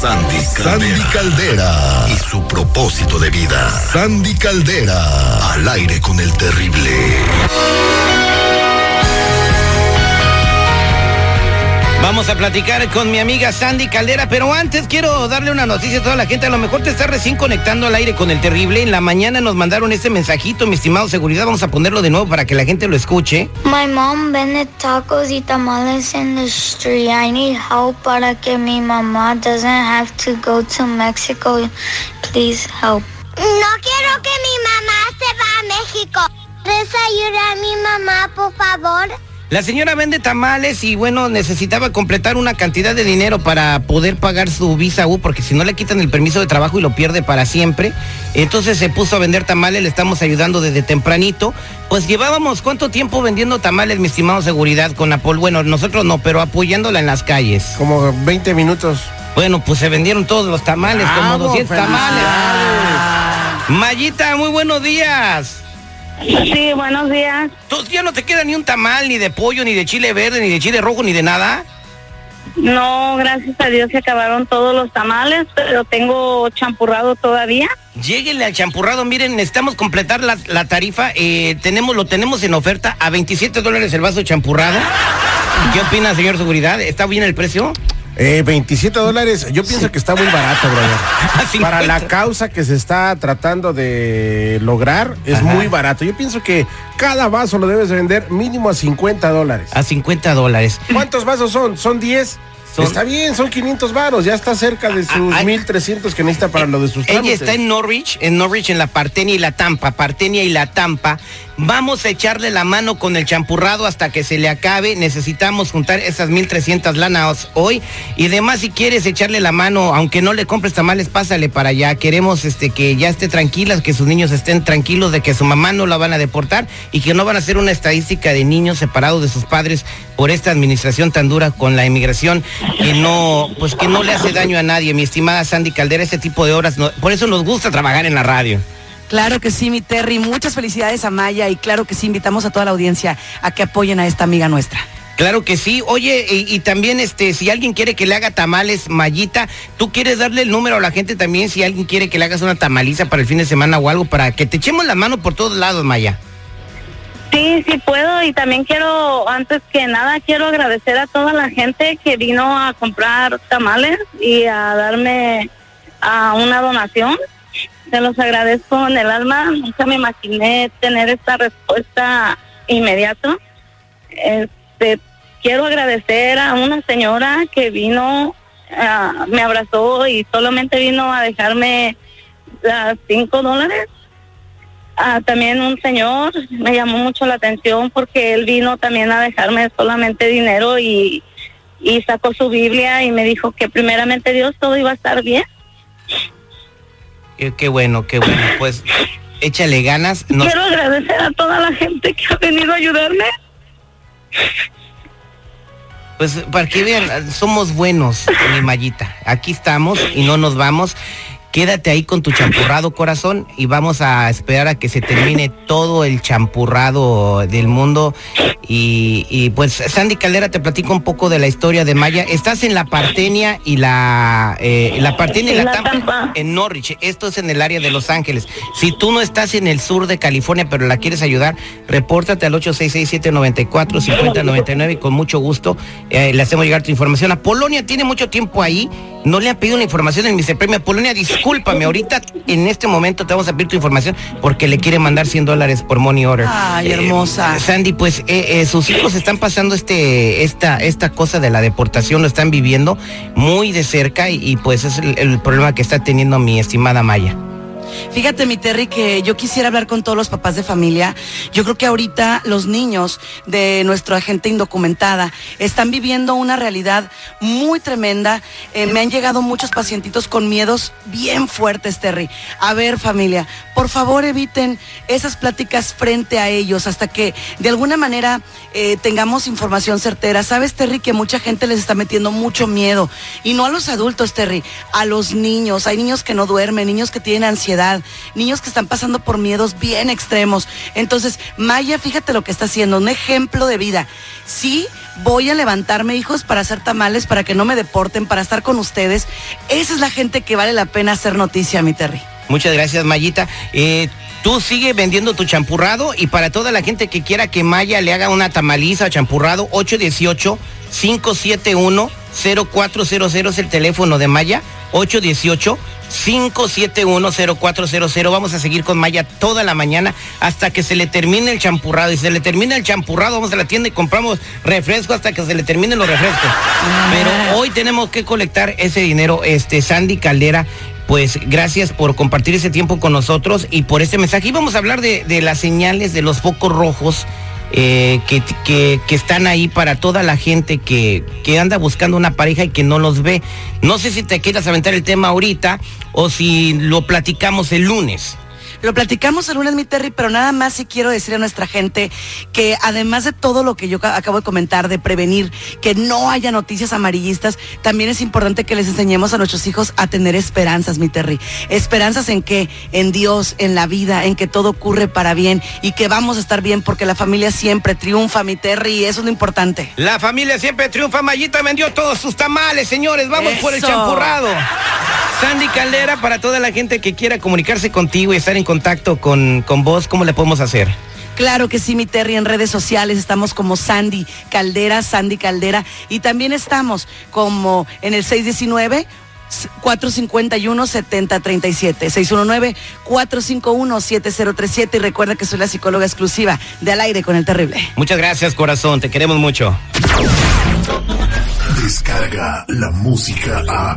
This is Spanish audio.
Sandy Caldera. Sandy Caldera. Y su propósito de vida. Sandy Caldera. Al aire con el terrible. Vamos a platicar con mi amiga Sandy Caldera, pero antes quiero darle una noticia a toda la gente. A lo mejor te está recién conectando al aire con el terrible. En la mañana nos mandaron este mensajito, mi estimado seguridad. Vamos a ponerlo de nuevo para que la gente lo escuche. My mom vende tacos y tamales in the street. I need help para que mi mamá doesn't have to go to Mexico. Please help. No quiero que mi mamá se va a México. ¿Puedes ayudar a mi mamá, por favor? La señora vende tamales y bueno, necesitaba completar una cantidad de dinero para poder pagar su visa U, porque si no le quitan el permiso de trabajo y lo pierde para siempre. Entonces se puso a vender tamales, le estamos ayudando desde tempranito. Pues llevábamos cuánto tiempo vendiendo tamales, mi estimado seguridad, con Apol. Bueno, nosotros no, pero apoyándola en las calles. Como 20 minutos. Bueno, pues se vendieron todos los tamales, como 200 tamales. Mayita, muy buenos días. Sí, buenos días. ¿Tú ya no te queda ni un tamal, ni de pollo, ni de chile verde, ni de chile rojo, ni de nada? No, gracias a Dios se acabaron todos los tamales, pero tengo champurrado todavía. Lléguenle al champurrado, miren, necesitamos completar la, la tarifa, eh, tenemos, lo tenemos en oferta a 27 dólares el vaso de champurrado. ¿Qué opina, señor seguridad? ¿Está bien el precio? Eh, 27 dólares, yo pienso que está muy barato, brother. Para la causa que se está tratando de lograr, es Ajá. muy barato. Yo pienso que cada vaso lo debes de vender mínimo a 50 dólares. A 50 dólares. ¿Cuántos vasos son? ¿Son 10? Son- Está bien, son 500 varos, ya está cerca de sus Ah, ah, 1300 que necesita para lo de sus Ella trámites. está en Norwich, en Norwich, en la Partenia y la Tampa, Partenia y la Tampa. Vamos a echarle la mano con el champurrado hasta que se le acabe. Necesitamos juntar esas 1300 lanas hoy. Y además, si quieres echarle la mano, aunque no le compres tamales, pásale para allá. Queremos este, que ya esté tranquila, que sus niños estén tranquilos de que su mamá no la van a deportar y que no van a hacer una estadística de niños separados de sus padres por esta administración tan dura con la inmigración que no, pues que no le hace daño a nadie. Mi estimada Sandy Caldera, ese tipo de horas, no- por eso nos gusta trabajar en la radio. Claro que sí, mi Terry. Muchas felicidades a Maya y claro que sí, invitamos a toda la audiencia a que apoyen a esta amiga nuestra. Claro que sí. Oye, y, y también este, si alguien quiere que le haga tamales, Mayita, tú quieres darle el número a la gente también, si alguien quiere que le hagas una tamaliza para el fin de semana o algo, para que te echemos la mano por todos lados, Maya. Sí, sí puedo y también quiero, antes que nada, quiero agradecer a toda la gente que vino a comprar tamales y a darme a una donación. Se los agradezco en el alma. Nunca me imaginé tener esta respuesta inmediata. Este, quiero agradecer a una señora que vino, ah, me abrazó y solamente vino a dejarme las cinco dólares. Ah, también un señor me llamó mucho la atención porque él vino también a dejarme solamente dinero y, y sacó su Biblia y me dijo que primeramente Dios todo iba a estar bien. Qué, qué bueno, qué bueno. Pues échale ganas. Nos- Quiero agradecer a toda la gente que ha venido a ayudarme. Pues para que vean, somos buenos, mi Mayita. Aquí estamos y no nos vamos. Quédate ahí con tu champurrado corazón y vamos a esperar a que se termine todo el champurrado del mundo. Y, y, pues Sandy Caldera te platico un poco de la historia de Maya. Estás en la Partenia y la eh, la Partenia y la, La Tampa, Tampa. en Norwich. Esto es en el área de Los Ángeles. Si tú no estás en el sur de California pero la quieres ayudar, repórtate al 866-794-5099 y con mucho gusto eh, le hacemos llegar tu información. A Polonia tiene mucho tiempo ahí. No le han pedido la información en Mr. Premio. Polonia, discúlpame, ahorita en este momento te vamos a pedir tu información porque le quiere mandar 100 dólares por money order. Ay, Eh, hermosa. Sandy, pues eh, eh, sus hijos están pasando este, esta, esta cosa de la deportación, lo están viviendo muy de cerca y, y, pues es el, el problema que está teniendo mi estimada Maya. Fíjate, mi Terry, que yo quisiera hablar con todos los papás de familia. Yo creo que ahorita los niños de nuestra gente indocumentada están viviendo una realidad muy tremenda. Eh, me han llegado muchos pacientitos con miedos bien fuertes, Terry. A ver, familia, por favor eviten esas pláticas frente a ellos hasta que de alguna manera eh, tengamos información certera. Sabes, Terry, que mucha gente les está metiendo mucho miedo. Y no a los adultos, Terry, a los niños. Hay niños que no duermen, niños que tienen ansiedad, niños que están pasando por miedos bien extremos. Entonces, Maya, fíjate lo que está haciendo, un ejemplo de vida. Sí, voy a levantarme, hijos, para hacer tamales, para que no me deporten, para estar con ustedes. Esa es la gente que vale la pena hacer noticia, mi Terry. Muchas gracias, Mayita. Eh, tú sigue vendiendo tu champurrado y para toda la gente que quiera que Maya le haga una tamaliza champurrado, 818 571 0400 es el teléfono de Maya, 818 5710400. Vamos a seguir con Maya toda la mañana hasta que se le termine el champurrado. Y se le termina el champurrado, vamos a la tienda y compramos refresco hasta que se le terminen los refrescos. Pero hoy tenemos que colectar ese dinero. Este, Sandy Caldera pues gracias por compartir ese tiempo con nosotros y por este mensaje. Y vamos a hablar de, de las señales de los focos rojos eh, que, que, que, están ahí para toda la gente que, que anda buscando una pareja y que no los ve. No sé si te quieras aventar el tema ahorita o si lo platicamos el lunes. Lo platicamos el lunes, mi Terry, pero nada más sí quiero decir a nuestra gente que además de todo lo que yo acabo de comentar, de prevenir que no haya noticias amarillistas, también es importante que les enseñemos a nuestros hijos a tener esperanzas, mi Terry. Esperanzas en que, en Dios, en la vida, en que todo ocurre para bien y que vamos a estar bien porque la familia siempre triunfa, mi Terry, y eso es lo importante. La familia siempre triunfa. Mayita vendió todos sus tamales, señores. Vamos por el champurrado. Sandy Caldera, para toda la gente que quiera comunicarse contigo y estar en contacto con, con vos, ¿cómo le podemos hacer? Claro que sí, mi Terry, en redes sociales estamos como Sandy Caldera, Sandy Caldera, y también estamos como en el 619 451-7037. 619-451-7037. Y recuerda que soy la psicóloga exclusiva de Al Aire con el Terrible. Muchas gracias, corazón. Te queremos mucho. Descarga la música a.